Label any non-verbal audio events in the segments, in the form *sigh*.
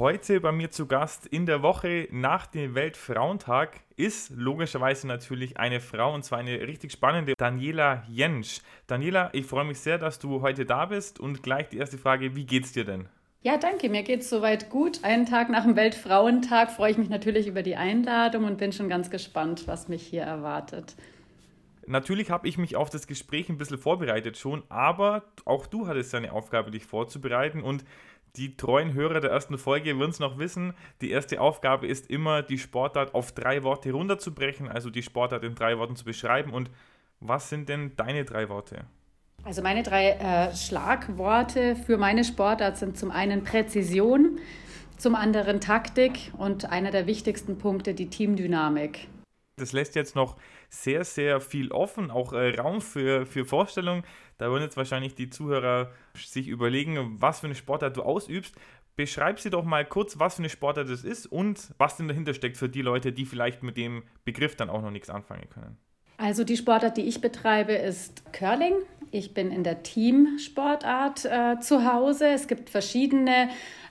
Heute bei mir zu Gast in der Woche nach dem Weltfrauentag ist logischerweise natürlich eine Frau und zwar eine richtig spannende Daniela Jentsch. Daniela, ich freue mich sehr, dass du heute da bist und gleich die erste Frage, wie geht's dir denn? Ja, danke. Mir geht's soweit gut. Einen Tag nach dem Weltfrauentag freue ich mich natürlich über die Einladung und bin schon ganz gespannt, was mich hier erwartet. Natürlich habe ich mich auf das Gespräch ein bisschen vorbereitet schon, aber auch du hattest ja eine Aufgabe, dich vorzubereiten und die treuen Hörer der ersten Folge würden es noch wissen. Die erste Aufgabe ist immer, die Sportart auf drei Worte runterzubrechen, also die Sportart in drei Worten zu beschreiben. Und was sind denn deine drei Worte? Also meine drei äh, Schlagworte für meine Sportart sind zum einen Präzision, zum anderen Taktik und einer der wichtigsten Punkte die Teamdynamik. Das lässt jetzt noch sehr, sehr viel offen, auch äh, Raum für, für Vorstellungen. Da würden jetzt wahrscheinlich die Zuhörer sich überlegen, was für eine Sportart du ausübst. Beschreib sie doch mal kurz, was für eine Sportart das ist und was denn dahinter steckt für die Leute, die vielleicht mit dem Begriff dann auch noch nichts anfangen können. Also die Sportart, die ich betreibe, ist Curling. Ich bin in der Teamsportart äh, zu Hause. Es gibt verschiedene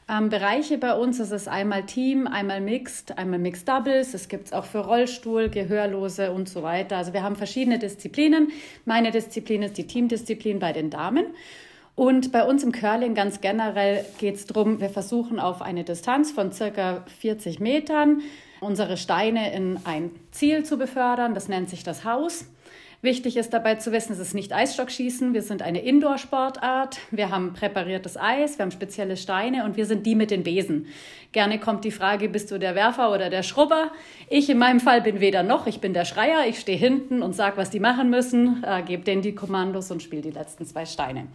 ähm, Bereiche bei uns. Es ist einmal Team, einmal Mixed, einmal Mixed Doubles. Es gibt es auch für Rollstuhl, Gehörlose und so weiter. Also wir haben verschiedene Disziplinen. Meine Disziplin ist die Teamdisziplin bei den Damen. Und bei uns im Curling ganz generell geht es darum, wir versuchen auf eine Distanz von circa 40 Metern unsere Steine in ein Ziel zu befördern. Das nennt sich das Haus. Wichtig ist dabei zu wissen, es ist nicht Eisstockschießen. Wir sind eine Indoor-Sportart. Wir haben präpariertes Eis, wir haben spezielle Steine und wir sind die mit den Besen. Gerne kommt die Frage, bist du der Werfer oder der Schrubber? Ich in meinem Fall bin weder noch. Ich bin der Schreier. Ich stehe hinten und sage, was die machen müssen, äh, gebe denen die Kommandos und spiele die letzten zwei Steine.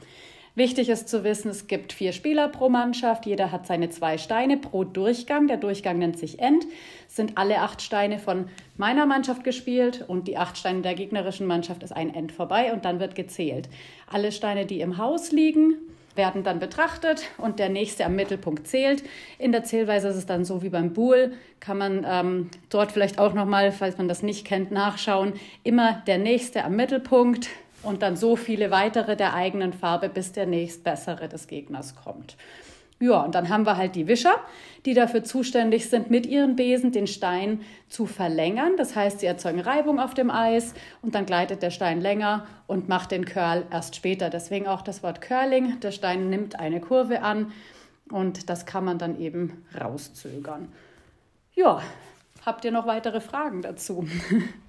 Wichtig ist zu wissen, es gibt vier Spieler pro Mannschaft. Jeder hat seine zwei Steine pro Durchgang. Der Durchgang nennt sich End. Es sind alle acht Steine von meiner Mannschaft gespielt und die acht Steine der gegnerischen Mannschaft ist ein End vorbei und dann wird gezählt. Alle Steine, die im Haus liegen, werden dann betrachtet und der nächste am Mittelpunkt zählt. In der Zählweise ist es dann so wie beim Buhl, kann man ähm, dort vielleicht auch nochmal, falls man das nicht kennt, nachschauen. Immer der nächste am Mittelpunkt, und dann so viele weitere der eigenen Farbe, bis der nächstbessere des Gegners kommt. Ja, und dann haben wir halt die Wischer, die dafür zuständig sind, mit ihren Besen den Stein zu verlängern. Das heißt, sie erzeugen Reibung auf dem Eis und dann gleitet der Stein länger und macht den Curl erst später. Deswegen auch das Wort Curling. Der Stein nimmt eine Kurve an und das kann man dann eben rauszögern. Ja, habt ihr noch weitere Fragen dazu? *laughs*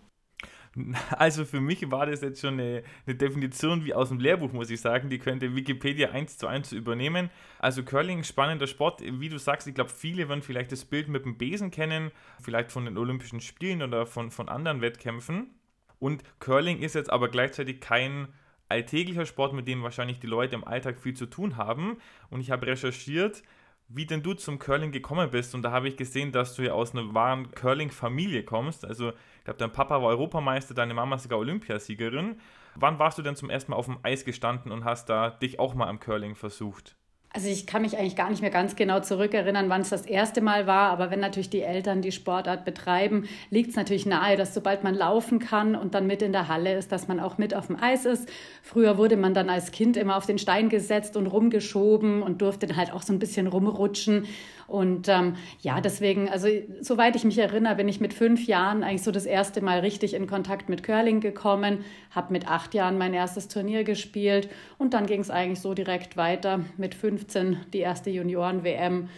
*laughs* Also für mich war das jetzt schon eine, eine, Definition wie aus dem Lehrbuch, muss ich sagen. Die könnte Wikipedia eins zu eins übernehmen. Also Curling, spannender Sport. Wie du sagst, ich glaube, viele werden vielleicht das Bild mit dem Besen kennen, vielleicht von den Olympischen Spielen oder von, von anderen Wettkämpfen. Und Curling ist jetzt aber gleichzeitig kein alltäglicher Sport, mit dem wahrscheinlich die Leute im Alltag viel zu tun haben. Und ich habe recherchiert, wie denn du zum Curling gekommen bist. Und da habe ich gesehen, dass du ja aus einer wahren Curling-Familie kommst. Also, glaube, dein Papa war Europameister, deine Mama sogar Olympiasiegerin. Wann warst du denn zum ersten Mal auf dem Eis gestanden und hast da dich auch mal am Curling versucht? Also ich kann mich eigentlich gar nicht mehr ganz genau zurückerinnern, wann es das erste Mal war, aber wenn natürlich die Eltern die Sportart betreiben, liegt es natürlich nahe, dass sobald man laufen kann und dann mit in der Halle ist, dass man auch mit auf dem Eis ist. Früher wurde man dann als Kind immer auf den Stein gesetzt und rumgeschoben und durfte dann halt auch so ein bisschen rumrutschen. Und ähm, ja, deswegen, also soweit ich mich erinnere, bin ich mit fünf Jahren eigentlich so das erste Mal richtig in Kontakt mit Curling gekommen, habe mit acht Jahren mein erstes Turnier gespielt und dann ging es eigentlich so direkt weiter mit 15 die erste Junioren-WM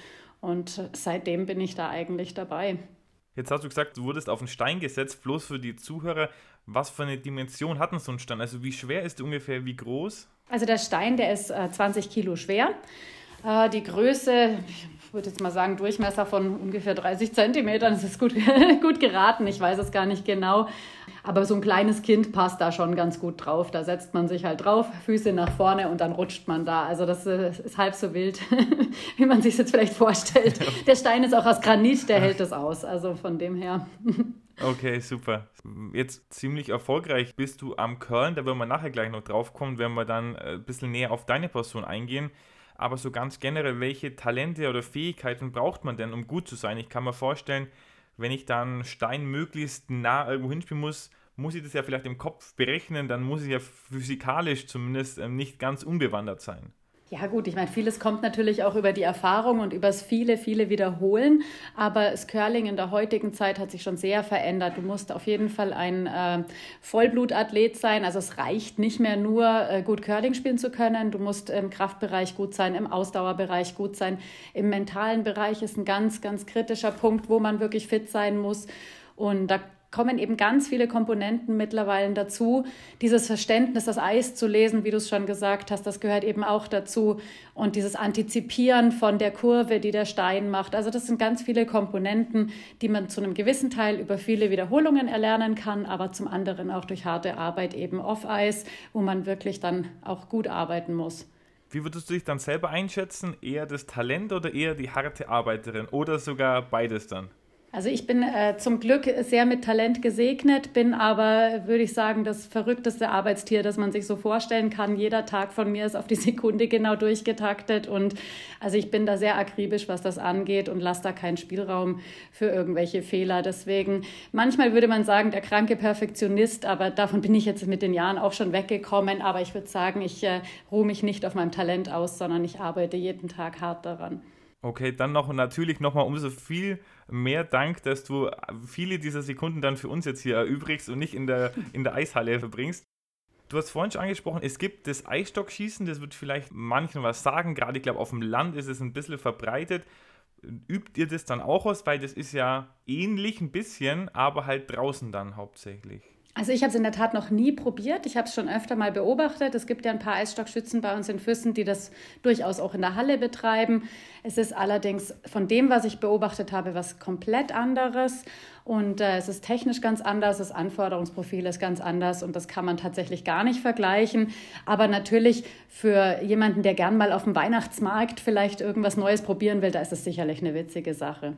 und seitdem bin ich da eigentlich dabei. Jetzt hast du gesagt, du wurdest auf einen Stein gesetzt, bloß für die Zuhörer. Was für eine Dimension hat denn so ein Stein? Also wie schwer ist der ungefähr, wie groß? Also der Stein, der ist äh, 20 Kilo schwer. Äh, die Größe, ich würde jetzt mal sagen, Durchmesser von ungefähr 30 Zentimetern. Das ist gut, *laughs* gut geraten, ich weiß es gar nicht genau. Aber so ein kleines Kind passt da schon ganz gut drauf. Da setzt man sich halt drauf, Füße nach vorne und dann rutscht man da. Also das äh, ist halb so wild, *laughs* wie man sich jetzt vielleicht vorstellt. Der Stein ist auch aus Granit, der hält es aus. Also von dem her. *laughs* Okay, super. Jetzt ziemlich erfolgreich bist du am Curlen, da werden wir nachher gleich noch drauf kommen, wenn wir dann äh, ein bisschen näher auf deine Person eingehen. Aber so ganz generell, welche Talente oder Fähigkeiten braucht man denn, um gut zu sein? Ich kann mir vorstellen, wenn ich dann Stein möglichst nah irgendwo hinspielen muss, muss ich das ja vielleicht im Kopf berechnen, dann muss ich ja physikalisch zumindest ähm, nicht ganz unbewandert sein. Ja gut, ich meine, vieles kommt natürlich auch über die Erfahrung und übers viele, viele Wiederholen. Aber das Curling in der heutigen Zeit hat sich schon sehr verändert. Du musst auf jeden Fall ein äh, Vollblutathlet sein. Also es reicht nicht mehr nur, äh, gut Curling spielen zu können. Du musst im Kraftbereich gut sein, im Ausdauerbereich gut sein. Im mentalen Bereich ist ein ganz, ganz kritischer Punkt, wo man wirklich fit sein muss. Und da kommen eben ganz viele Komponenten mittlerweile dazu. Dieses Verständnis, das Eis zu lesen, wie du es schon gesagt hast, das gehört eben auch dazu. Und dieses Antizipieren von der Kurve, die der Stein macht. Also das sind ganz viele Komponenten, die man zu einem gewissen Teil über viele Wiederholungen erlernen kann, aber zum anderen auch durch harte Arbeit eben off-Eis, wo man wirklich dann auch gut arbeiten muss. Wie würdest du dich dann selber einschätzen? Eher das Talent oder eher die harte Arbeiterin? Oder sogar beides dann? Also ich bin äh, zum Glück sehr mit Talent gesegnet, bin aber, würde ich sagen, das verrückteste Arbeitstier, das man sich so vorstellen kann. Jeder Tag von mir ist auf die Sekunde genau durchgetaktet und also ich bin da sehr akribisch, was das angeht und lasse da keinen Spielraum für irgendwelche Fehler. Deswegen, manchmal würde man sagen, der kranke Perfektionist, aber davon bin ich jetzt mit den Jahren auch schon weggekommen. Aber ich würde sagen, ich äh, ruhe mich nicht auf meinem Talent aus, sondern ich arbeite jeden Tag hart daran. Okay, dann noch natürlich nochmal umso viel mehr Dank, dass du viele dieser Sekunden dann für uns jetzt hier erübrigst und nicht in der, in der Eishalle verbringst. Du hast vorhin schon angesprochen, es gibt das Eisstockschießen, das wird vielleicht manchen was sagen, gerade ich glaube auf dem Land ist es ein bisschen verbreitet. Übt ihr das dann auch aus, weil das ist ja ähnlich ein bisschen, aber halt draußen dann hauptsächlich. Also ich habe es in der Tat noch nie probiert. Ich habe es schon öfter mal beobachtet. Es gibt ja ein paar Eisstockschützen bei uns in Füssen, die das durchaus auch in der Halle betreiben. Es ist allerdings von dem, was ich beobachtet habe, was komplett anderes. Und äh, es ist technisch ganz anders, das Anforderungsprofil ist ganz anders und das kann man tatsächlich gar nicht vergleichen. Aber natürlich für jemanden, der gern mal auf dem Weihnachtsmarkt vielleicht irgendwas Neues probieren will, da ist es sicherlich eine witzige Sache.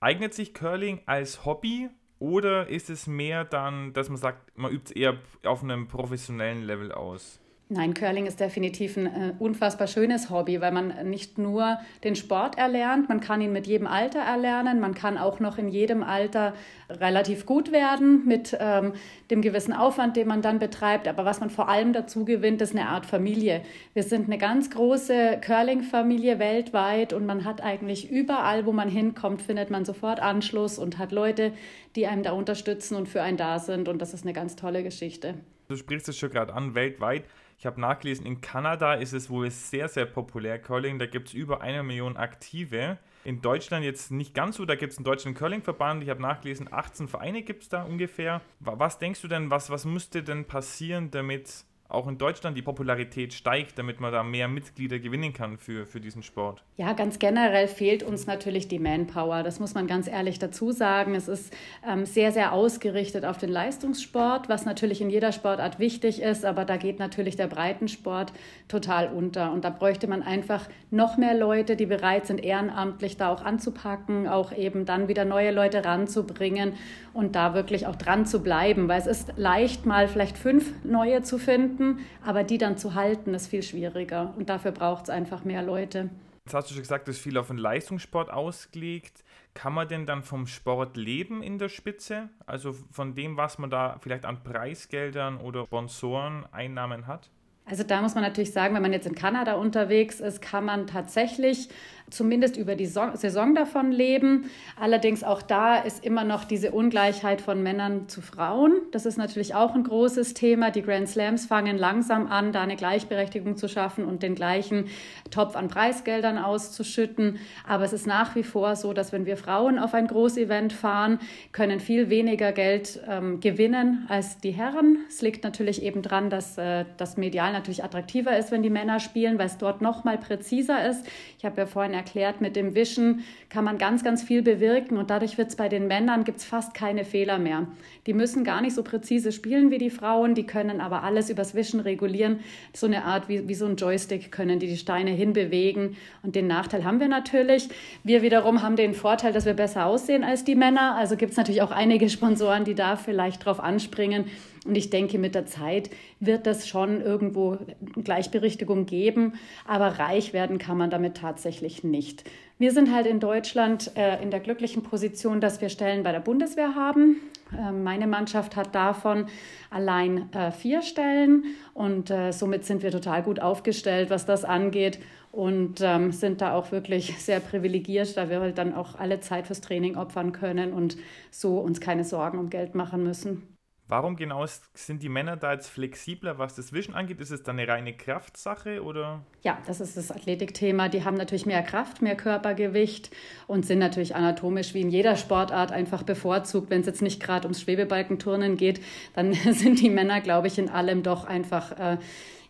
Eignet sich Curling als Hobby oder ist es mehr dann, dass man sagt, man übt es eher auf einem professionellen Level aus? Nein, Curling ist definitiv ein äh, unfassbar schönes Hobby, weil man nicht nur den Sport erlernt, man kann ihn mit jedem Alter erlernen, man kann auch noch in jedem Alter relativ gut werden mit ähm, dem gewissen Aufwand, den man dann betreibt. Aber was man vor allem dazu gewinnt, ist eine Art Familie. Wir sind eine ganz große Curling-Familie weltweit und man hat eigentlich überall, wo man hinkommt, findet man sofort Anschluss und hat Leute, die einem da unterstützen und für einen da sind. Und das ist eine ganz tolle Geschichte. Du sprichst es schon gerade an, weltweit. Ich habe nachgelesen, in Kanada ist es wohl sehr, sehr populär, Curling. Da gibt es über eine Million Aktive. In Deutschland jetzt nicht ganz so, da gibt es einen deutschen Curling-Verband. Ich habe nachgelesen, 18 Vereine gibt es da ungefähr. Was denkst du denn, was, was müsste denn passieren, damit auch in Deutschland die Popularität steigt, damit man da mehr Mitglieder gewinnen kann für, für diesen Sport? Ja, ganz generell fehlt uns natürlich die Manpower. Das muss man ganz ehrlich dazu sagen. Es ist ähm, sehr, sehr ausgerichtet auf den Leistungssport, was natürlich in jeder Sportart wichtig ist, aber da geht natürlich der Breitensport total unter. Und da bräuchte man einfach noch mehr Leute, die bereit sind, ehrenamtlich da auch anzupacken, auch eben dann wieder neue Leute ranzubringen und da wirklich auch dran zu bleiben, weil es ist leicht, mal vielleicht fünf neue zu finden, aber die dann zu halten, ist viel schwieriger und dafür braucht es einfach mehr Leute. Jetzt hast du schon gesagt, das ist viel auf den Leistungssport ausgelegt. Kann man denn dann vom Sport leben in der Spitze? Also von dem, was man da vielleicht an Preisgeldern oder Sponsoren, Einnahmen hat? Also da muss man natürlich sagen, wenn man jetzt in Kanada unterwegs ist, kann man tatsächlich zumindest über die Saison davon leben. Allerdings auch da ist immer noch diese Ungleichheit von Männern zu Frauen. Das ist natürlich auch ein großes Thema. Die Grand Slams fangen langsam an, da eine Gleichberechtigung zu schaffen und den gleichen Topf an Preisgeldern auszuschütten. Aber es ist nach wie vor so, dass wenn wir Frauen auf ein Großevent fahren, können viel weniger Geld ähm, gewinnen als die Herren. Es liegt natürlich eben daran, dass äh, das medial emotional natürlich attraktiver ist, wenn die Männer spielen, weil es dort noch mal präziser ist. Ich habe ja vorhin erklärt, mit dem Wischen kann man ganz, ganz viel bewirken und dadurch wird es bei den Männern gibt's fast keine Fehler mehr. Die müssen gar nicht so präzise spielen wie die Frauen, die können aber alles übers Wischen regulieren. So eine Art wie, wie so ein Joystick können die die Steine hinbewegen und den Nachteil haben wir natürlich. Wir wiederum haben den Vorteil, dass wir besser aussehen als die Männer. Also gibt es natürlich auch einige Sponsoren, die da vielleicht drauf anspringen. Und ich denke, mit der Zeit wird das schon irgendwo Gleichberechtigung geben, aber reich werden kann man damit tatsächlich nicht. Wir sind halt in Deutschland äh, in der glücklichen Position, dass wir Stellen bei der Bundeswehr haben. Äh, meine Mannschaft hat davon allein äh, vier Stellen und äh, somit sind wir total gut aufgestellt, was das angeht und ähm, sind da auch wirklich sehr privilegiert, da wir halt dann auch alle Zeit fürs Training opfern können und so uns keine Sorgen um Geld machen müssen. Warum genau sind die Männer da jetzt flexibler, was das Wischen angeht? Ist es dann eine reine Kraftsache oder? Ja, das ist das Athletikthema. Die haben natürlich mehr Kraft, mehr Körpergewicht und sind natürlich anatomisch wie in jeder Sportart einfach bevorzugt. Wenn es jetzt nicht gerade ums Schwebebalkenturnen geht, dann *laughs* sind die Männer, glaube ich, in allem doch einfach äh,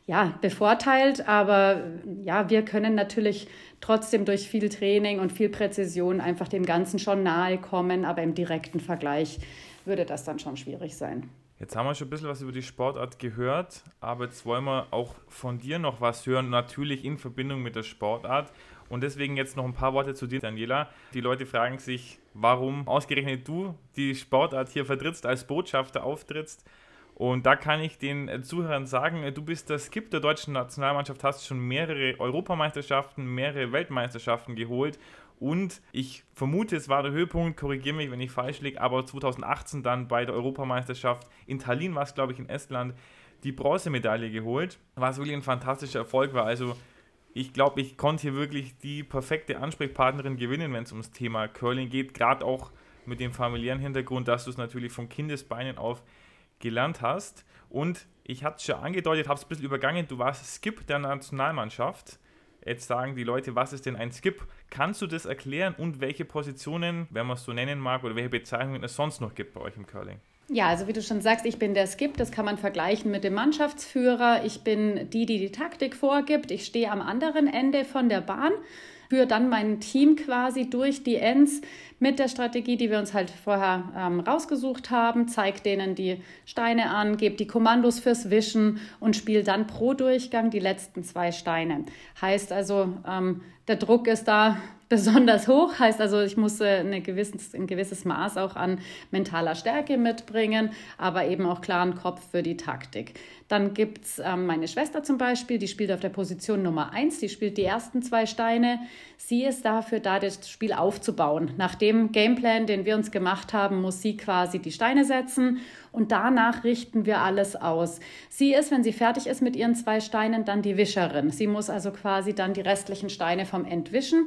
ja, bevorteilt. Aber ja, wir können natürlich trotzdem durch viel Training und viel Präzision einfach dem Ganzen schon nahe kommen, aber im direkten Vergleich würde das dann schon schwierig sein. Jetzt haben wir schon ein bisschen was über die Sportart gehört, aber jetzt wollen wir auch von dir noch was hören, natürlich in Verbindung mit der Sportart. Und deswegen jetzt noch ein paar Worte zu dir, Daniela. Die Leute fragen sich, warum ausgerechnet du die Sportart hier vertrittst, als Botschafter auftrittst. Und da kann ich den Zuhörern sagen, du bist der Skip der deutschen Nationalmannschaft, hast schon mehrere Europameisterschaften, mehrere Weltmeisterschaften geholt und ich vermute, es war der Höhepunkt, korrigiere mich, wenn ich falsch liege, aber 2018 dann bei der Europameisterschaft in Tallinn war es, glaube ich, in Estland, die Bronzemedaille geholt, was wirklich ein fantastischer Erfolg war. Also ich glaube, ich konnte hier wirklich die perfekte Ansprechpartnerin gewinnen, wenn es ums Thema Curling geht, gerade auch mit dem familiären Hintergrund, dass du es natürlich von Kindesbeinen auf gelernt hast. Und ich hatte es schon angedeutet, habe es ein bisschen übergangen, du warst Skip der Nationalmannschaft. Jetzt sagen die Leute, was ist denn ein Skip? Kannst du das erklären und welche Positionen, wenn man es so nennen mag, oder welche Bezeichnungen es sonst noch gibt bei euch im Curling? Ja, also wie du schon sagst, ich bin der Skip, das kann man vergleichen mit dem Mannschaftsführer. Ich bin die, die die Taktik vorgibt. Ich stehe am anderen Ende von der Bahn führe dann mein Team quasi durch die Ends mit der Strategie, die wir uns halt vorher ähm, rausgesucht haben, zeige denen die Steine an, gebe die Kommandos fürs Wischen und spiele dann pro Durchgang die letzten zwei Steine. Heißt also, ähm, der Druck ist da besonders hoch. Heißt also, ich muss eine gewisses, ein gewisses Maß auch an mentaler Stärke mitbringen, aber eben auch klaren Kopf für die Taktik. Dann gibt es ähm, meine Schwester zum Beispiel, die spielt auf der Position Nummer 1, die spielt die ersten zwei Steine. Sie ist dafür da, das Spiel aufzubauen. Nach dem Gameplan, den wir uns gemacht haben, muss sie quasi die Steine setzen und danach richten wir alles aus. Sie ist, wenn sie fertig ist mit ihren zwei Steinen, dann die Wischerin. Sie muss also quasi dann die restlichen Steine vom Entwischen.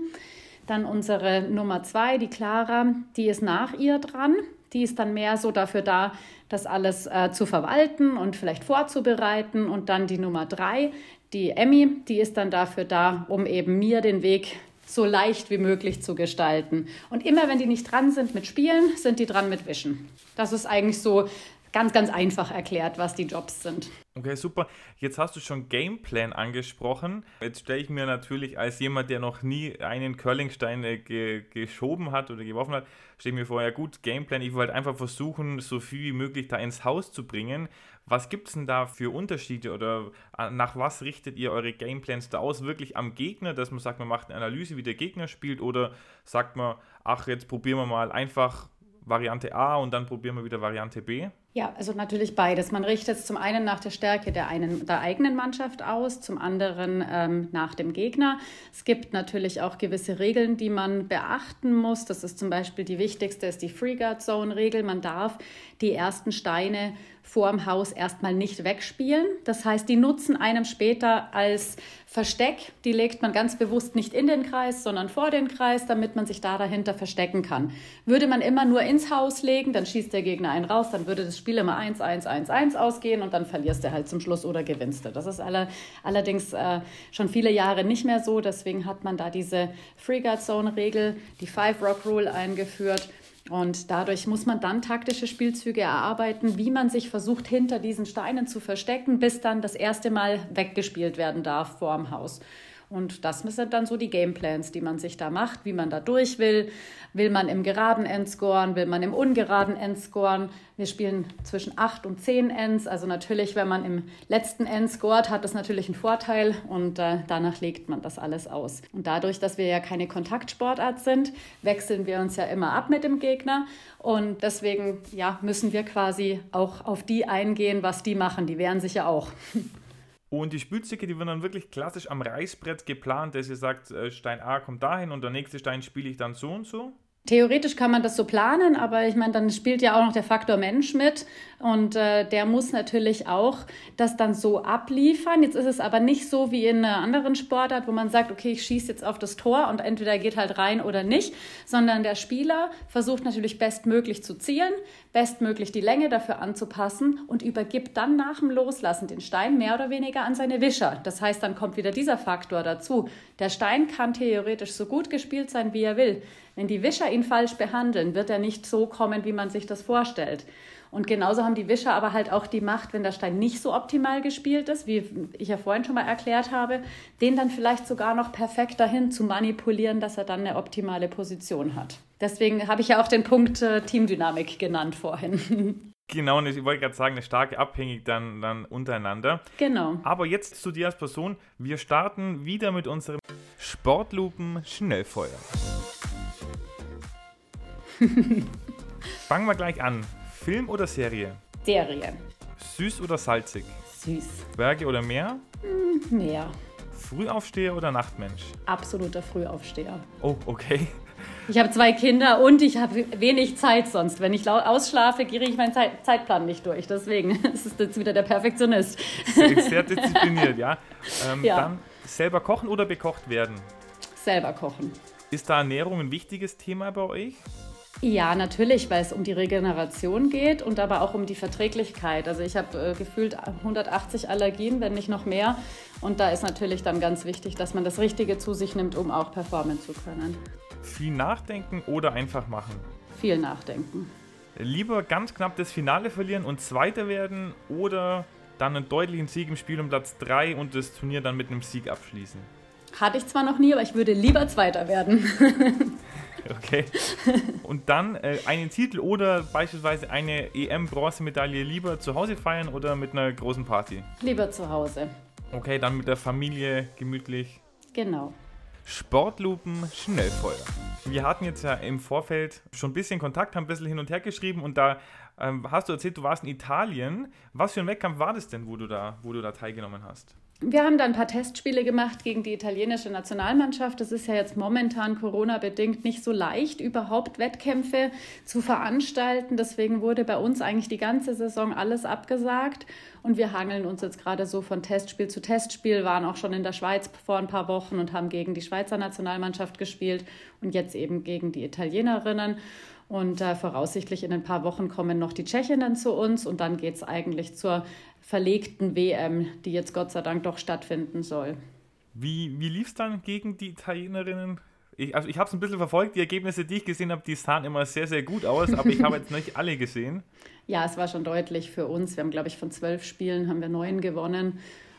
Dann unsere Nummer zwei, die Clara, die ist nach ihr dran. Die ist dann mehr so dafür da, das alles äh, zu verwalten und vielleicht vorzubereiten. Und dann die Nummer drei, die Emmy, die ist dann dafür da, um eben mir den Weg so leicht wie möglich zu gestalten. Und immer wenn die nicht dran sind mit Spielen, sind die dran mit Wischen. Das ist eigentlich so ganz, ganz einfach erklärt, was die Jobs sind. Okay, super. Jetzt hast du schon Gameplan angesprochen. Jetzt stelle ich mir natürlich als jemand, der noch nie einen Curlingstein äh, ge geschoben hat oder geworfen hat, stelle ich mir vor, ja gut, Gameplan, ich wollte einfach versuchen, so viel wie möglich da ins Haus zu bringen. Was gibt es denn da für Unterschiede oder äh, nach was richtet ihr eure Gameplans da aus? Wirklich am Gegner, dass man sagt, man macht eine Analyse, wie der Gegner spielt oder sagt man, ach, jetzt probieren wir mal einfach Variante A und dann probieren wir wieder Variante B? Ja, also natürlich beides. Man richtet es zum einen nach der Stärke der, einen, der eigenen Mannschaft aus, zum anderen ähm, nach dem Gegner. Es gibt natürlich auch gewisse Regeln, die man beachten muss. Das ist zum Beispiel die wichtigste, ist die Free Guard Zone Regel. Man darf die ersten Steine vor dem Haus erstmal nicht wegspielen. Das heißt, die nutzen einem später als Versteck. Die legt man ganz bewusst nicht in den Kreis, sondern vor den Kreis, damit man sich da dahinter verstecken kann. Würde man immer nur ins Haus legen, dann schießt der Gegner einen raus, dann würde das Spiel immer 1, 1, 1, 1 ausgehen und dann verlierst du halt zum Schluss oder gewinnst du. Das ist aller, allerdings äh, schon viele Jahre nicht mehr so. Deswegen hat man da diese Free Guard Zone Regel, die Five Rock Rule eingeführt Und dadurch muss man dann taktische Spielzüge erarbeiten, wie man sich versucht, hinter diesen Steinen zu verstecken, bis dann das erste Mal weggespielt werden darf vor dem Haus. Und das sind dann so die Gameplans, die man sich da macht, wie man da durch will. Will man im geraden End scoren, will man im ungeraden End scoren. Wir spielen zwischen 8 und 10 Ends. Also natürlich, wenn man im letzten End scoret, hat das natürlich einen Vorteil und äh, danach legt man das alles aus. Und dadurch, dass wir ja keine Kontaktsportart sind, wechseln wir uns ja immer ab mit dem Gegner. Und deswegen ja, müssen wir quasi auch auf die eingehen, was die machen. Die wehren sich ja auch. *laughs* Und die Spielzüge, die werden dann wirklich klassisch am Reißbrett geplant, dass ihr sagt, äh, Stein A kommt dahin und der nächste Stein spiele ich dann so und so? Theoretisch kann man das so planen, aber ich meine, dann spielt ja auch noch der Faktor Mensch mit und äh, der muss natürlich auch das dann so abliefern. Jetzt ist es aber nicht so wie in einer anderen Sportart, wo man sagt, okay, ich schieße jetzt auf das Tor und entweder geht halt rein oder nicht, sondern der Spieler versucht natürlich bestmöglich zu zielen, bestmöglich die Länge dafür anzupassen und übergibt dann nach dem Loslassen den Stein mehr oder weniger an seine Wischer. Das heißt, dann kommt wieder dieser Faktor dazu. Der Stein kann theoretisch so gut gespielt sein, wie er will. Wenn die Wischer ihn falsch behandeln, wird er nicht so kommen, wie man sich das vorstellt. Und genauso haben die Wischer aber halt auch die Macht, wenn der Stein nicht so optimal gespielt ist, wie ich ja vorhin schon mal erklärt habe, den dann vielleicht sogar noch perfekt dahin zu manipulieren, dass er dann eine optimale Position hat. Deswegen habe ich ja auch den Punkt äh, Teamdynamik genannt vorhin. *laughs* Genau, und ich wollte gerade sagen, eine starke Abhängig dann, dann untereinander. Genau. Aber jetzt zu dir als Person. Wir starten wieder mit unserem Sportlupen Schnellfeuer. *laughs* Fangen wir gleich an. Film oder Serie? Serie. Süß oder salzig? Süß. Berge oder Meer? Hm, Meer. Frühaufsteher oder Nachtmensch? Absoluter Frühaufsteher. Oh, okay. *laughs* Ich habe zwei Kinder und ich habe wenig Zeit sonst. Wenn ich ausschlafe, gehe ich meinen Zeit Zeitplan nicht durch. Deswegen *laughs* ist es jetzt wieder der Perfektionist. Sehr, sehr diszipliniert, ja. Ähm, ja. Dann selber kochen oder bekocht werden? Selber kochen. Ist da Ernährung ein wichtiges Thema bei euch? Ja, natürlich, weil es um die Regeneration geht und aber auch um die Verträglichkeit. Also ich habe äh, gefühlt 180 Allergien, wenn nicht noch mehr. Und da ist natürlich dann ganz wichtig, dass man das Richtige zu sich nimmt, um auch performen zu können. Viel nachdenken oder einfach machen? Viel nachdenken. Lieber ganz knapp das Finale verlieren und Zweiter werden oder dann einen deutlichen Sieg im Spiel um Platz 3 und das Turnier dann mit einem Sieg abschließen? Hatte ich zwar noch nie, aber ich würde lieber Zweiter werden. *laughs* Okay. Und dann äh, einen Titel oder beispielsweise eine EM-Bronzemedaille lieber zu Hause feiern oder mit einer großen Party? Lieber zu Hause. Okay, dann mit der Familie gemütlich. Genau. Sportlupen Schnellfeuer. Wir hatten jetzt ja im Vorfeld schon ein bisschen Kontakt, haben ein bisschen hin und her geschrieben und da ähm, hast du erzählt, du warst in Italien. Was für ein Wettkampf war das denn, wo du da, wo du da teilgenommen hast? Wir haben dann ein paar Testspiele gemacht gegen die italienische Nationalmannschaft. Das ist ja jetzt momentan Corona-bedingt nicht so leicht, überhaupt Wettkämpfe zu veranstalten. Deswegen wurde bei uns eigentlich die ganze Saison alles abgesagt. Und wir hangeln uns jetzt gerade so von Testspiel zu Testspiel, waren auch schon in der Schweiz vor ein paar Wochen und haben gegen die Schweizer Nationalmannschaft gespielt und jetzt eben gegen die Italienerinnen. Und äh, voraussichtlich in ein paar Wochen kommen noch die Tschechinnen zu uns und dann geht es eigentlich zur verlegten WM, die jetzt Gott sei Dank doch stattfinden soll. Wie, wie lief es dann gegen die Italienerinnen? Ich, also ich habe es ein bisschen verfolgt, die Ergebnisse, die ich gesehen habe, die sahen immer sehr, sehr gut aus, aber ich habe jetzt nicht alle gesehen. *laughs* Ja, es war schon deutlich für uns. Wir haben, glaube ich, von zwölf Spielen haben wir neun gewonnen.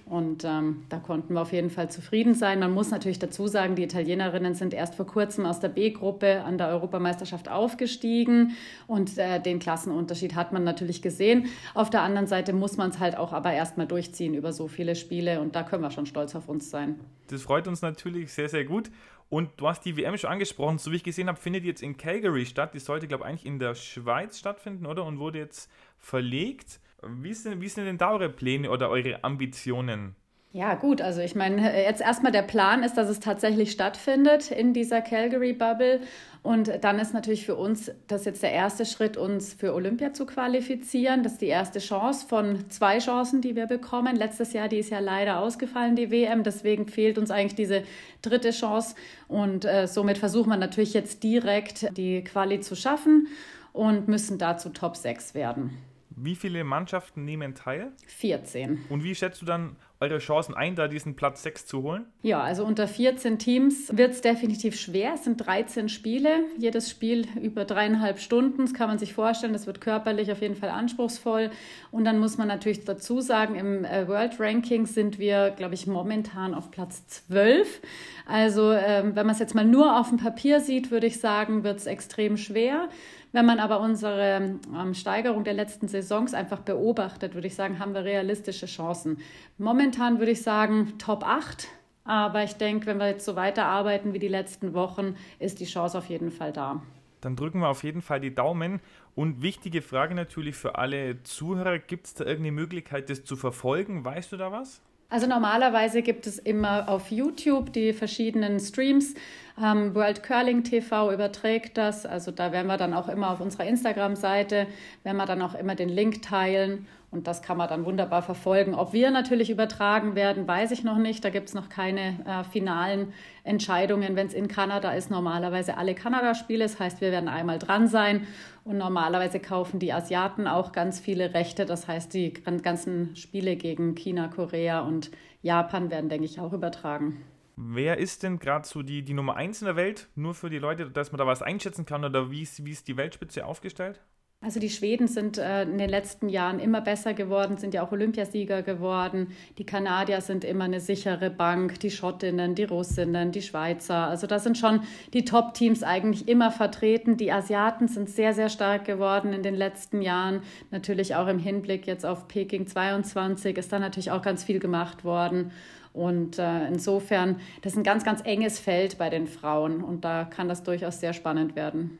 Und ähm, da konnten wir auf jeden Fall zufrieden sein. Man muss natürlich dazu sagen, die Italienerinnen sind erst vor kurzem aus der B-Gruppe an der Europameisterschaft aufgestiegen und äh, den Klassenunterschied hat man natürlich gesehen. Auf der anderen Seite muss man es halt auch aber erstmal durchziehen über so viele Spiele und da können wir schon stolz auf uns sein. Das freut uns natürlich sehr, sehr gut. Und du hast die WM schon angesprochen, so wie ich gesehen habe, findet jetzt in Calgary statt. Die sollte, glaube ich, eigentlich in der Schweiz stattfinden, oder? Und wurde jetzt verlegt. Wie sind, wie sind denn da eure Pläne oder eure Ambitionen? Ja, gut, also ich meine, jetzt erstmal der Plan ist, dass es tatsächlich stattfindet in dieser Calgary-Bubble. Und dann ist natürlich für uns das jetzt der erste Schritt, uns für Olympia zu qualifizieren. Das ist die erste Chance von zwei Chancen, die wir bekommen. Letztes Jahr, die ist ja leider ausgefallen, die WM. Deswegen fehlt uns eigentlich diese dritte Chance. Und äh, somit versuchen wir natürlich jetzt direkt die Quali zu schaffen und müssen dazu Top 6 werden. Wie viele Mannschaften nehmen teil? 14. Und wie schätzt du dann eure Chancen ein, da diesen Platz 6 zu holen? Ja, also unter 14 Teams wird es definitiv schwer. Es sind 13 Spiele, jedes Spiel über dreieinhalb Stunden. Das kann man sich vorstellen, das wird körperlich auf jeden Fall anspruchsvoll. Und dann muss man natürlich dazu sagen, im äh, World Ranking sind wir, glaube ich, momentan auf Platz 12. Also ähm, wenn man es jetzt mal nur auf dem Papier sieht, würde ich sagen, wird es extrem schwer. Wenn man aber unsere ähm, Steigerung der letzten Saisons einfach beobachtet, würde ich sagen, haben wir realistische Chancen. Momentan würde ich sagen Top 8. Aber ich denke, wenn wir jetzt so weiterarbeiten wie die letzten Wochen, ist die Chance auf jeden Fall da. Dann drücken wir auf jeden Fall die Daumen. Und wichtige Frage natürlich für alle Zuhörer: Gibt es da irgendeine Möglichkeit, das zu verfolgen? Weißt du da was? Also normalerweise gibt es immer auf YouTube die verschiedenen Streams. Ähm, World Curling TV überträgt das. Also da werden wir dann auch immer auf unserer Instagram-Seite, werden wir dann auch immer den Link teilen. Und das kann man dann wunderbar verfolgen. Ob wir natürlich übertragen werden, weiß ich noch nicht. Da gibt es noch keine äh, finalen Entscheidungen. Wenn es in Kanada ist, normalerweise alle Kanada-Spiele. Das heißt, wir werden einmal dran sein. Und normalerweise kaufen die Asiaten auch ganz viele Rechte. Das heißt, die ganzen Spiele gegen China, Korea und Japan werden, denke ich, auch übertragen. Wer ist denn gerade so die, die Nummer 1 in der Welt? Nur für die Leute, dass man da was einschätzen kann oder wie ist, wie ist die Weltspitze aufgestellt? Also die Schweden sind äh, in den letzten Jahren immer besser geworden, sind ja auch Olympiasieger geworden. Die Kanadier sind immer eine sichere Bank, die Schottinnen, die Russinnen, die Schweizer. Also da sind schon die Top-Teams eigentlich immer vertreten. Die Asiaten sind sehr, sehr stark geworden in den letzten Jahren. Natürlich auch im Hinblick jetzt auf Peking 22 ist da natürlich auch ganz viel gemacht worden. Und äh, insofern, das ist ein ganz, ganz enges Feld bei den Frauen und da kann das durchaus sehr spannend werden.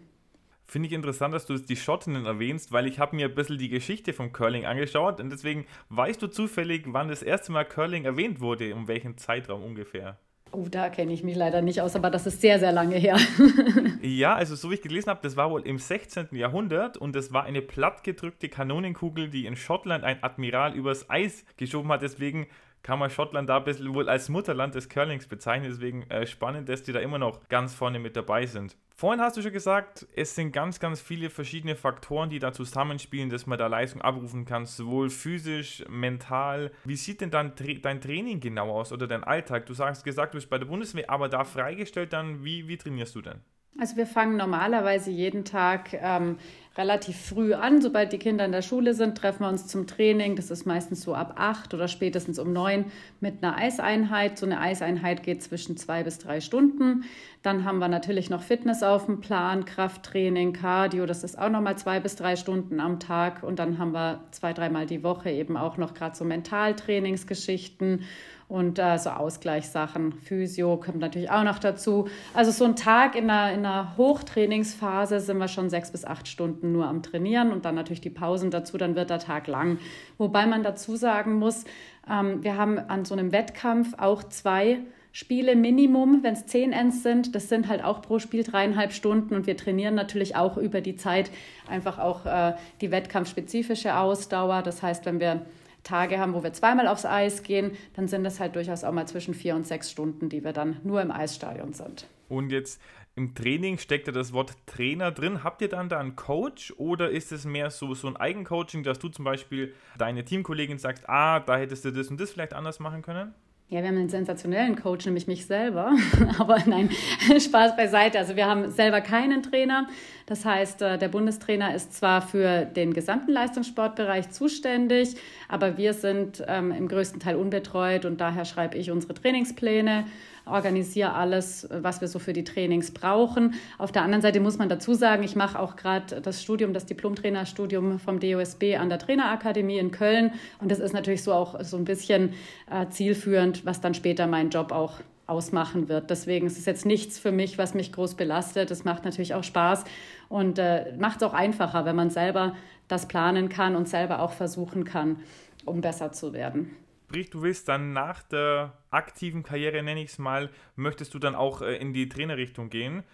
Finde ich interessant, dass du die Schottinnen erwähnst, weil ich habe mir ein bisschen die Geschichte vom Curling angeschaut und deswegen weißt du zufällig, wann das erste Mal Curling erwähnt wurde, um welchen Zeitraum ungefähr? Oh, da kenne ich mich leider nicht aus, aber das ist sehr, sehr lange her. *laughs* ja, also so wie ich gelesen habe, das war wohl im 16. Jahrhundert und das war eine plattgedrückte Kanonenkugel, die in Schottland ein Admiral übers Eis geschoben hat. Deswegen kann man Schottland da ein bisschen wohl als Mutterland des Curlings bezeichnen. Deswegen äh, spannend, dass die da immer noch ganz vorne mit dabei sind. Vorhin hast du schon gesagt, es sind ganz, ganz viele verschiedene Faktoren, die da zusammenspielen, dass man da Leistung abrufen kann, sowohl physisch, mental. Wie sieht denn dann dein Training genau aus oder dein Alltag? Du hast gesagt, du bist bei der Bundeswehr, aber da freigestellt dann, wie, wie trainierst du denn? Also wir fangen normalerweise jeden Tag ähm, relativ früh an. Sobald die Kinder in der Schule sind, treffen wir uns zum Training. Das ist meistens so ab acht oder spätestens um neun mit einer Eiseinheit. So eine Eiseinheit geht zwischen zwei bis drei Stunden. Dann haben wir natürlich noch Fitness auf dem Plan, Krafttraining, Cardio. Das ist auch nochmal zwei bis drei Stunden am Tag. Und dann haben wir zwei, dreimal die Woche eben auch noch gerade so Mentaltrainingsgeschichten und äh, so Ausgleichssachen. Physio kommt natürlich auch noch dazu. Also so ein Tag in einer, in einer Hochtrainingsphase sind wir schon sechs bis acht Stunden nur am Trainieren und dann natürlich die Pausen dazu, dann wird der Tag lang. Wobei man dazu sagen muss, ähm, wir haben an so einem Wettkampf auch zwei Spiele Minimum, wenn es zehn Ends sind. Das sind halt auch pro Spiel dreieinhalb Stunden und wir trainieren natürlich auch über die Zeit einfach auch äh, die wettkampfspezifische Ausdauer. Das heißt, wenn wir Tage haben, wo wir zweimal aufs Eis gehen, dann sind das halt durchaus auch mal zwischen vier und sechs Stunden, die wir dann nur im Eisstadion sind. Und jetzt im Training steckt ja das Wort Trainer drin. Habt ihr dann da einen Coach oder ist es mehr so, so ein Eigencoaching, dass du zum Beispiel deine Teamkollegin sagst, ah, da hättest du das und das vielleicht anders machen können? Ja, wir haben einen sensationellen Coach, nämlich mich selber. *laughs* Aber nein, *laughs* Spaß beiseite. Also wir haben selber keinen Trainer. Das heißt, äh, der Bundestrainer ist zwar für den gesamten Leistungssportbereich zuständig, aber wir sind ähm, im größten Teil unbetreut und daher schreibe ich unsere Trainingspläne organisiere alles, was wir so für die Trainings brauchen. Auf der anderen Seite muss man dazu sagen, ich mache auch gerade das Studium, das Diplom-Trainerstudium vom DOSB an der Trainerakademie in Köln. Und das ist natürlich so auch so ein bisschen äh, zielführend, was dann später mein Job auch ausmachen wird. Deswegen ist es jetzt nichts für mich, was mich groß belastet. Es macht natürlich auch Spaß und äh, macht es auch einfacher, wenn man selber das planen kann und selber auch versuchen kann, um besser zu werden. Sprich, du willst dann nach der aktiven Karriere, nenne ich es mal, möchtest du dann auch äh, in die Trainerrichtung gehen.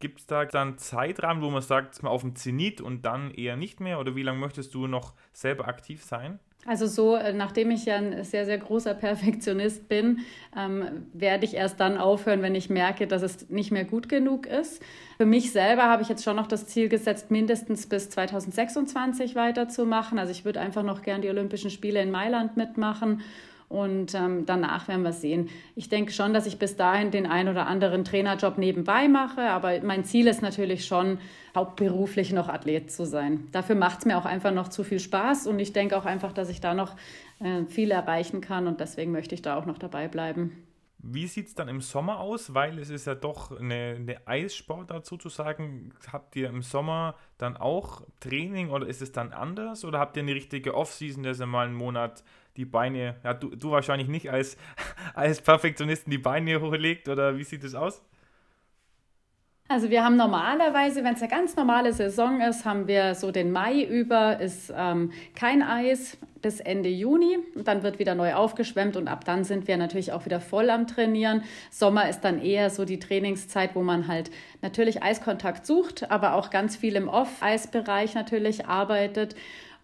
Gibt es da dann Zeitrahmen, wo man sagt, auf dem Zenit und dann eher nicht mehr? Oder wie lange möchtest du noch selber aktiv sein? Also so, äh, nachdem ich ja ein sehr, sehr großer Perfektionist bin, ähm, werde ich erst dann aufhören, wenn ich merke, dass es nicht mehr gut genug ist. Für mich selber habe ich jetzt schon noch das Ziel gesetzt, mindestens bis 2026 weiterzumachen. Also ich würde einfach noch gern die Olympischen Spiele in Mailand mitmachen Und ähm, danach werden wir sehen. Ich denke schon, dass ich bis dahin den ein oder anderen Trainerjob nebenbei mache, aber mein Ziel ist natürlich schon, hauptberuflich noch Athlet zu sein. Dafür macht es mir auch einfach noch zu viel Spaß und ich denke auch einfach, dass ich da noch äh, viel erreichen kann und deswegen möchte ich da auch noch dabei bleiben. Wie sieht es dann im Sommer aus? Weil es ist ja doch eine, eine Eissportart sozusagen. Habt ihr im Sommer dann auch Training oder ist es dann anders? Oder habt ihr eine richtige Off-Season, dass ihr mal einen Monat die Beine, ja, du, du wahrscheinlich nicht als, *laughs* als Perfektionisten die Beine hochlegt oder wie sieht es aus? Also wir haben normalerweise, wenn es eine ganz normale Saison ist, haben wir so den Mai über, ist ähm, kein Eis bis Ende Juni. Und dann wird wieder neu aufgeschwemmt und ab dann sind wir natürlich auch wieder voll am Trainieren. Sommer ist dann eher so die Trainingszeit, wo man halt natürlich Eiskontakt sucht, aber auch ganz viel im Off-Eisbereich natürlich arbeitet.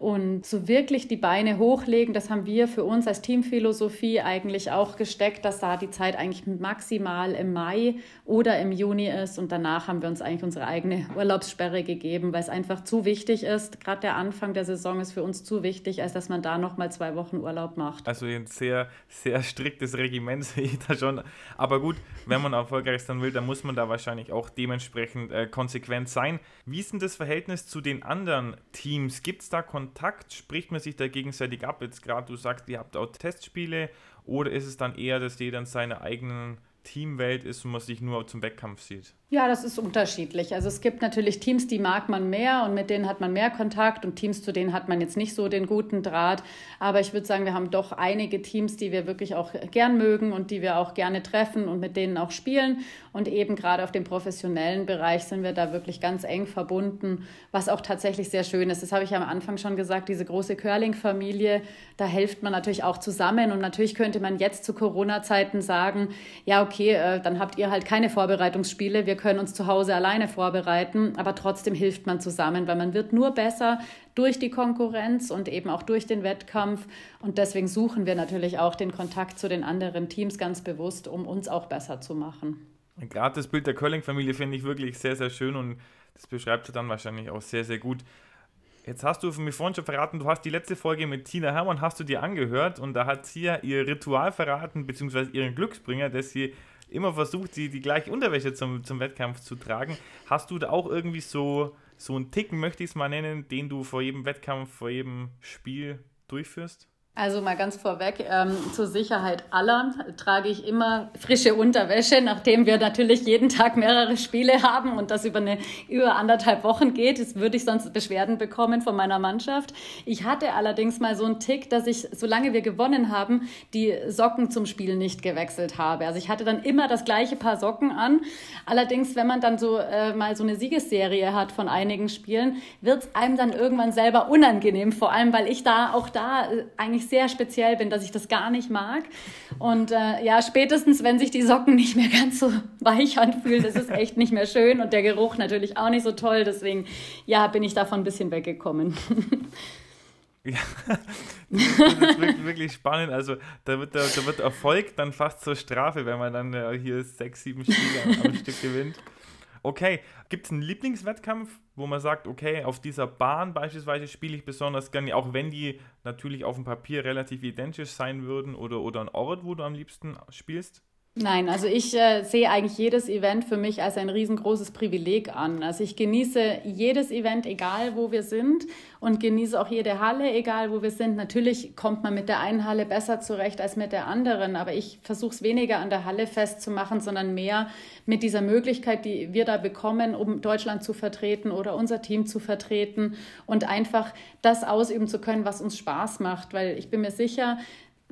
Und so wirklich die Beine hochlegen, das haben wir für uns als Teamphilosophie eigentlich auch gesteckt, dass da die Zeit eigentlich maximal im Mai oder im Juni ist. Und danach haben wir uns eigentlich unsere eigene Urlaubssperre gegeben, weil es einfach zu wichtig ist. Gerade der Anfang der Saison ist für uns zu wichtig, als dass man da nochmal zwei Wochen Urlaub macht. Also ein sehr, sehr striktes Regiment sehe ich da schon. Aber gut, wenn man erfolgreich sein will, dann muss man da wahrscheinlich auch dementsprechend äh, konsequent sein. Wie ist denn das Verhältnis zu den anderen Teams? Gibt es da Kontakt? Kontakt? Spricht man sich da gegenseitig ab? Jetzt gerade du sagst, ihr habt auch Testspiele oder ist es dann eher, dass jeder in seiner eigenen Teamwelt ist und man sich nur zum Wettkampf sieht? Ja, das ist unterschiedlich. Also es gibt natürlich Teams, die mag man mehr und mit denen hat man mehr Kontakt und Teams, zu denen hat man jetzt nicht so den guten Draht. Aber ich würde sagen, wir haben doch einige Teams, die wir wirklich auch gern mögen und die wir auch gerne treffen und mit denen auch spielen. Und eben gerade auf dem professionellen Bereich sind wir da wirklich ganz eng verbunden, was auch tatsächlich sehr schön ist. Das habe ich am Anfang schon gesagt, diese große Curling-Familie, da hilft man natürlich auch zusammen. Und natürlich könnte man jetzt zu Corona-Zeiten sagen, ja, okay, äh, dann habt ihr halt keine Vorbereitungsspiele. Wir können uns zu Hause alleine vorbereiten, aber trotzdem hilft man zusammen, weil man wird nur besser durch die Konkurrenz und eben auch durch den Wettkampf. Und deswegen suchen wir natürlich auch den Kontakt zu den anderen Teams ganz bewusst, um uns auch besser zu machen. Gerade das Bild der Curling-Familie finde ich wirklich sehr, sehr schön und das beschreibt sie dann wahrscheinlich auch sehr, sehr gut. Jetzt hast du mir vorhin schon verraten, du hast die letzte Folge mit Tina Hermann hast du dir angehört und da hat sie ja ihr Ritual verraten, beziehungsweise ihren Glücksbringer, dass sie immer versucht, die, die gleiche Unterwäsche zum, zum Wettkampf zu tragen. Hast du da auch irgendwie so, so einen Ticken, möchte ich es mal nennen, den du vor jedem Wettkampf, vor jedem Spiel durchführst? Also mal ganz vorweg, ähm, zur Sicherheit aller trage ich immer frische Unterwäsche, nachdem wir natürlich jeden Tag mehrere Spiele haben und das über eine über anderthalb Wochen geht. Das würde ich sonst Beschwerden bekommen von meiner Mannschaft. Ich hatte allerdings mal so einen Tick, dass ich, solange wir gewonnen haben, die Socken zum Spiel nicht gewechselt habe. Also ich hatte dann immer das gleiche Paar Socken an. Allerdings, wenn man dann so äh, mal so eine Siegesserie hat von einigen Spielen, wird es einem dann irgendwann selber unangenehm. Vor allem, weil ich da auch da äh, eigentlich ich sehr speziell bin, dass ich das gar nicht mag. Und äh, ja, spätestens, wenn sich die Socken nicht mehr ganz so *laughs* weich anfühlen, ist es echt nicht mehr schön und der Geruch natürlich auch nicht so toll. Deswegen, ja, bin ich davon ein bisschen weggekommen. *laughs* Ja, das ist wirklich, wirklich spannend. Also da wird, da, wird Erfolg dann fast zur Strafe, wenn man dann äh, hier sechs, sieben Spiele am Stück gewinnt. Okay, gibt es einen Lieblingswettkampf, wo man sagt, okay, auf dieser Bahn beispielsweise spiele ich besonders gerne, auch wenn die natürlich auf dem Papier relativ identisch sein würden oder, oder ein Ort, wo du am liebsten spielst? Nein, also ich äh, sehe eigentlich jedes Event für mich als ein riesengroßes Privileg an. Also ich genieße jedes Event, egal wo wir sind und genieße auch jede Halle, egal wo wir sind. Natürlich kommt man mit der einen Halle besser zurecht als mit der anderen, aber ich versuche es weniger an der Halle festzumachen, sondern mehr mit dieser Möglichkeit, die wir da bekommen, um Deutschland zu vertreten oder unser Team zu vertreten und einfach das ausüben zu können, was uns Spaß macht, weil ich bin mir sicher,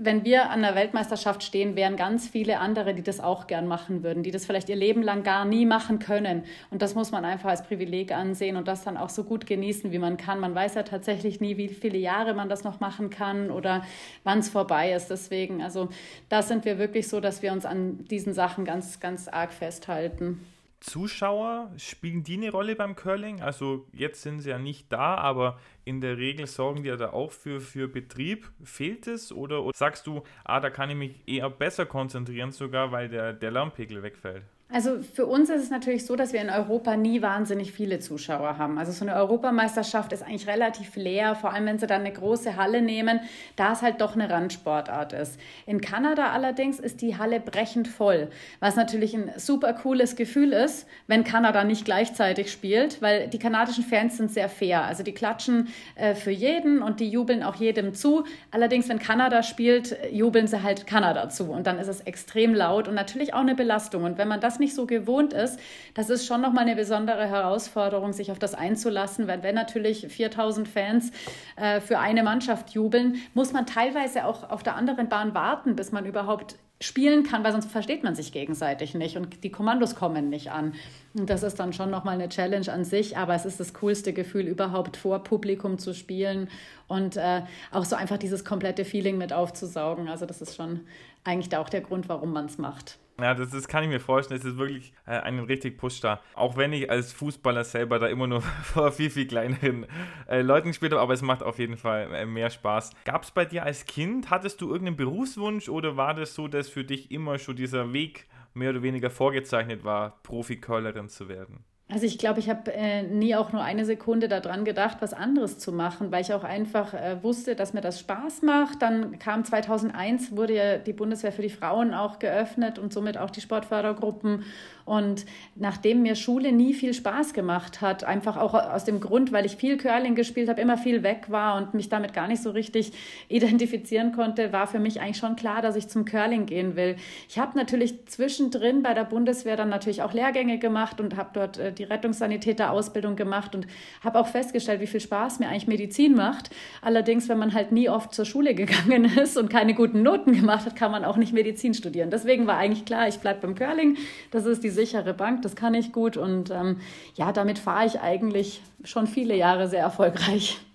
wenn wir an der Weltmeisterschaft stehen, wären ganz viele andere, die das auch gern machen würden, die das vielleicht ihr Leben lang gar nie machen können. Und das muss man einfach als Privileg ansehen und das dann auch so gut genießen, wie man kann. Man weiß ja tatsächlich nie, wie viele Jahre man das noch machen kann oder wann es vorbei ist. Deswegen, also da sind wir wirklich so, dass wir uns an diesen Sachen ganz, ganz arg festhalten. Zuschauer, spielen die eine Rolle beim Curling? Also jetzt sind sie ja nicht da, aber in der Regel sorgen die ja da auch für, für Betrieb. Fehlt es oder, oder sagst du, ah, da kann ich mich eher besser konzentrieren sogar, weil der, der Lärmpegel wegfällt? Also für uns ist es natürlich so, dass wir in Europa nie wahnsinnig viele Zuschauer haben. Also so eine Europameisterschaft ist eigentlich relativ leer, vor allem wenn sie dann eine große Halle nehmen, da es halt doch eine Randsportart ist. In Kanada allerdings ist die Halle brechend voll, was natürlich ein super cooles Gefühl ist, wenn Kanada nicht gleichzeitig spielt, weil die kanadischen Fans sind sehr fair. Also die klatschen äh, für jeden und die jubeln auch jedem zu. Allerdings, wenn Kanada spielt, jubeln sie halt Kanada zu und dann ist es extrem laut und natürlich auch eine Belastung. Und wenn man das nicht so gewohnt ist, das ist schon nochmal eine besondere Herausforderung, sich auf das einzulassen, weil wenn natürlich 4000 Fans äh, für eine Mannschaft jubeln, muss man teilweise auch auf der anderen Bahn warten, bis man überhaupt spielen kann, weil sonst versteht man sich gegenseitig nicht und die Kommandos kommen nicht an. Und das ist dann schon nochmal eine Challenge an sich, aber es ist das coolste Gefühl, überhaupt vor Publikum zu spielen und äh, auch so einfach dieses komplette Feeling mit aufzusaugen. Also das ist schon eigentlich auch der Grund, warum man es macht. Ja, das, das kann ich mir vorstellen. Es ist wirklich äh, ein richtig Push da. Auch wenn ich als Fußballer selber da immer nur *laughs* vor viel, viel kleineren äh, Leuten gespielt habe, aber es macht auf jeden Fall äh, mehr Spaß. Gab es bei dir als Kind, hattest du irgendeinen Berufswunsch oder war das so, dass für dich immer schon dieser Weg mehr oder weniger vorgezeichnet war, Profi-Curlerin zu werden? Also ich glaube, ich habe äh, nie auch nur eine Sekunde daran gedacht, was anderes zu machen, weil ich auch einfach äh, wusste, dass mir das Spaß macht. Dann kam 2001, wurde ja die Bundeswehr für die Frauen auch geöffnet und somit auch die Sportfördergruppen. Und nachdem mir Schule nie viel Spaß gemacht hat, einfach auch aus dem Grund, weil ich viel Curling gespielt habe, immer viel weg war und mich damit gar nicht so richtig *laughs* identifizieren konnte, war für mich eigentlich schon klar, dass ich zum Curling gehen will. Ich habe natürlich zwischendrin bei der Bundeswehr dann natürlich auch Lehrgänge gemacht und habe dort äh, die Rettungssanitäter-Ausbildung gemacht und habe auch festgestellt, wie viel Spaß mir eigentlich Medizin macht. Allerdings, wenn man halt nie oft zur Schule gegangen *laughs* ist und keine guten Noten gemacht hat, kann man auch nicht Medizin studieren. Deswegen war eigentlich klar, ich bleibe beim Curling. Das ist diese sichere Bank, das kann ich gut und ähm, ja, damit fahre ich eigentlich schon viele Jahre sehr erfolgreich. *laughs*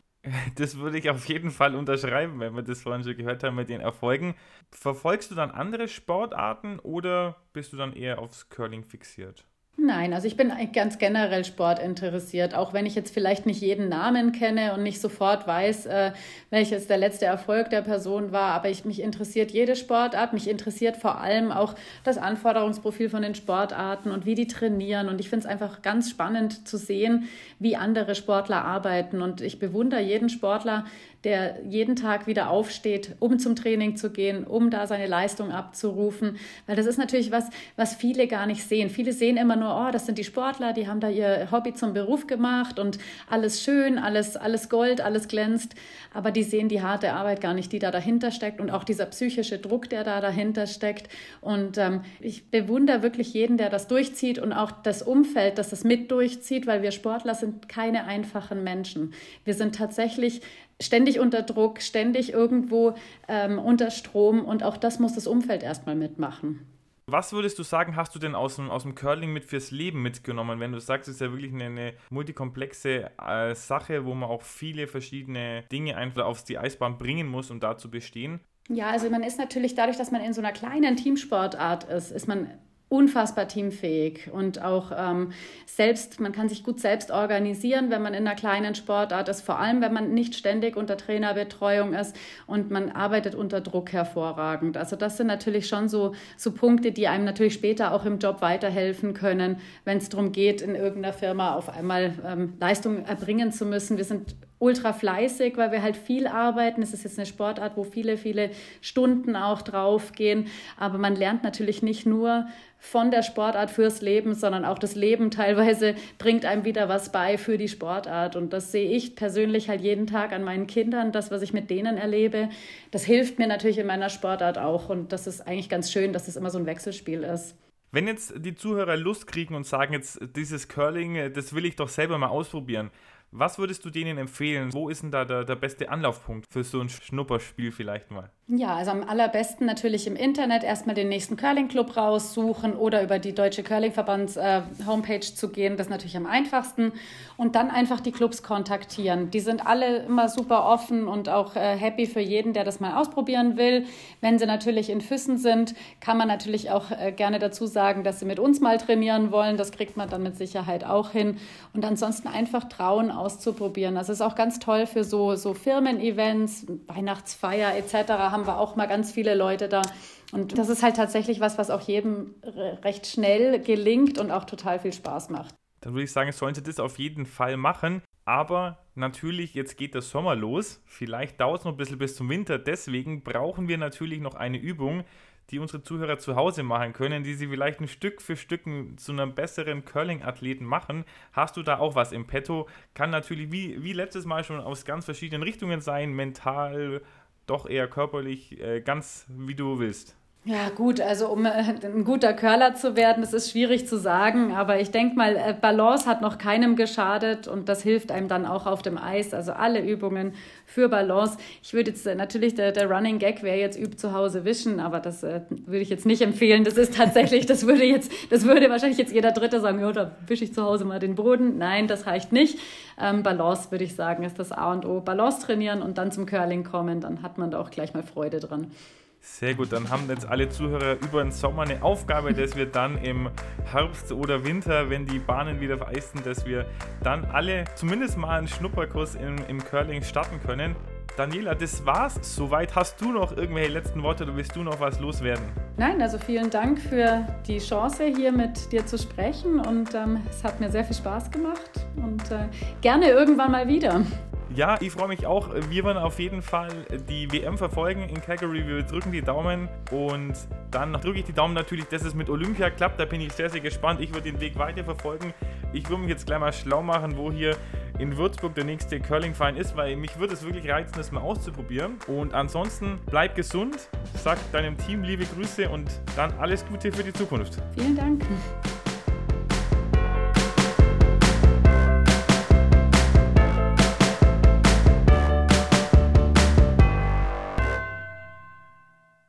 Das würde ich auf jeden Fall unterschreiben, wenn wir das vorhin schon gehört haben mit den Erfolgen. Verfolgst du dann andere Sportarten oder bist du dann eher aufs Curling fixiert? Nein, also ich bin ganz generell sportinteressiert, auch wenn ich jetzt vielleicht nicht jeden Namen kenne und nicht sofort weiß, äh, welches der letzte Erfolg der Person war, aber ich, mich interessiert jede Sportart, mich interessiert vor allem auch das Anforderungsprofil von den Sportarten und wie die trainieren. Und ich finde es einfach ganz spannend zu sehen, wie andere Sportler arbeiten. Und ich bewundere jeden Sportler, der jeden Tag wieder aufsteht, um zum Training zu gehen, um da seine Leistung abzurufen. Weil das ist natürlich was, was viele gar nicht sehen. Viele sehen immer nur, oh, das sind die Sportler, die haben da ihr Hobby zum Beruf gemacht und alles schön, alles, alles Gold, alles glänzt. Aber die sehen die harte Arbeit gar nicht, die da dahinter steckt und auch dieser psychische Druck, der da dahinter steckt. Und ähm, ich bewundere wirklich jeden, der das durchzieht und auch das Umfeld, das das mit durchzieht, weil wir Sportler sind keine einfachen Menschen. Wir sind tatsächlich ständig unter Druck, ständig irgendwo ähm, unter Strom und auch das muss das Umfeld erstmal mitmachen. Was würdest du sagen, hast du denn aus dem, aus dem Curling mit fürs Leben mitgenommen? Wenn du sagst, es ist ja wirklich eine, eine multikomplexe äh, Sache, wo man auch viele verschiedene Dinge einfach auf die Eisbahn bringen muss, um da zu bestehen. Ja, also man ist natürlich dadurch, dass man in so einer kleinen Teamsportart ist, ist man unfassbar teamfähig und auch ähm, selbst, man kann sich gut selbst organisieren, wenn man in einer kleinen Sportart ist, vor allem wenn man nicht ständig unter Trainerbetreuung ist und man arbeitet unter Druck hervorragend. Also das sind natürlich schon so, so Punkte, die einem natürlich später auch im Job weiterhelfen können, wenn es darum geht, in irgendeiner Firma auf einmal ähm, Leistung erbringen zu müssen. Wir sind ultra fleißig, weil wir halt viel arbeiten. Es ist jetzt eine Sportart, wo viele, viele Stunden auch draufgehen. Aber man lernt natürlich nicht nur von der Sportart fürs Leben, sondern auch das Leben teilweise bringt einem wieder was bei für die Sportart. Und das sehe ich persönlich halt jeden Tag an meinen Kindern, das, was ich mit denen erlebe. Das hilft mir natürlich in meiner Sportart auch. Und das ist eigentlich ganz schön, dass es immer so ein Wechselspiel ist. Wenn jetzt die Zuhörer Lust kriegen und sagen, jetzt dieses Curling, das will ich doch selber mal ausprobieren, was würdest du denen empfehlen? Wo ist denn da der, der beste Anlaufpunkt für so ein Schnupperspiel vielleicht mal? Ja, also am allerbesten natürlich im Internet erstmal den nächsten Curling-Club raussuchen oder über die Deutsche Curling-Verbands-Homepage äh, zu gehen. Das ist natürlich am einfachsten. Und dann einfach die Clubs kontaktieren. Die sind alle immer super offen und auch äh, happy für jeden, der das mal ausprobieren will. Wenn sie natürlich in Füssen sind, kann man natürlich auch äh, gerne dazu sagen, dass sie mit uns mal trainieren wollen. Das kriegt man dann mit Sicherheit auch hin. Und ansonsten einfach trauen, auszuprobieren. Also es ist auch ganz toll für so, so Firmen-Events, Weihnachtsfeier etc. haben wir auch mal ganz viele Leute da. Und das ist halt tatsächlich was, was auch jedem recht schnell gelingt und auch total viel Spaß macht. Dann würde ich sagen, sollen Sie das auf jeden Fall machen. Aber natürlich, jetzt geht der Sommer los. Vielleicht dauert es noch ein bisschen bis zum Winter. Deswegen brauchen wir natürlich noch eine Übung, die unsere Zuhörer zu Hause machen können, die sie vielleicht ein Stück für Stück zu einem besseren Curling-Athleten machen. Hast du da auch was im Petto? Kann natürlich wie, wie letztes Mal schon aus ganz verschiedenen Richtungen sein, mental, doch eher körperlich, äh, ganz wie du willst. Ja, gut, also um äh, ein guter Curler zu werden, das ist schwierig zu sagen, aber ich denke mal, äh, Balance hat noch keinem geschadet und das hilft einem dann auch auf dem Eis. Also alle Übungen für Balance. Ich würde jetzt äh, natürlich, der, der Running Gag wäre jetzt übt zu Hause wischen, aber das äh, würde ich jetzt nicht empfehlen. Das ist tatsächlich, das würde jetzt, das würde wahrscheinlich jetzt jeder Dritte sagen, ja, da wische ich zu Hause mal den Boden. Nein, das reicht nicht. Ähm, Balance, würde ich sagen, ist das A und O. Balance trainieren und dann zum Curling kommen, dann hat man da auch gleich mal Freude dran. Sehr gut, dann haben jetzt alle Zuhörer über den Sommer eine Aufgabe, dass wir dann im Herbst oder Winter, wenn die Bahnen wieder vereist sind, dass wir dann alle zumindest mal einen Schnupperkurs im, im Curling starten können. Daniela, das war's. Soweit hast du noch irgendwelche letzten Worte oder willst du noch was loswerden? Nein, also vielen Dank für die Chance, hier mit dir zu sprechen und ähm, es hat mir sehr viel Spaß gemacht und äh, gerne irgendwann mal wieder. Ja, ich freue mich auch. Wir werden auf jeden Fall die WM verfolgen in Calgary. Wir drücken die Daumen und dann drücke ich die Daumen natürlich, dass es mit Olympia klappt. Da bin ich sehr, sehr gespannt. Ich würde den Weg weiter verfolgen. Ich würde mich jetzt gleich mal schlau machen, wo hier in Würzburg der nächste Curling-Verein ist, weil mich würde es wirklich reizen, das mal auszuprobieren. Und ansonsten bleib gesund, sag deinem Team liebe Grüße und dann alles Gute für die Zukunft. Vielen Dank.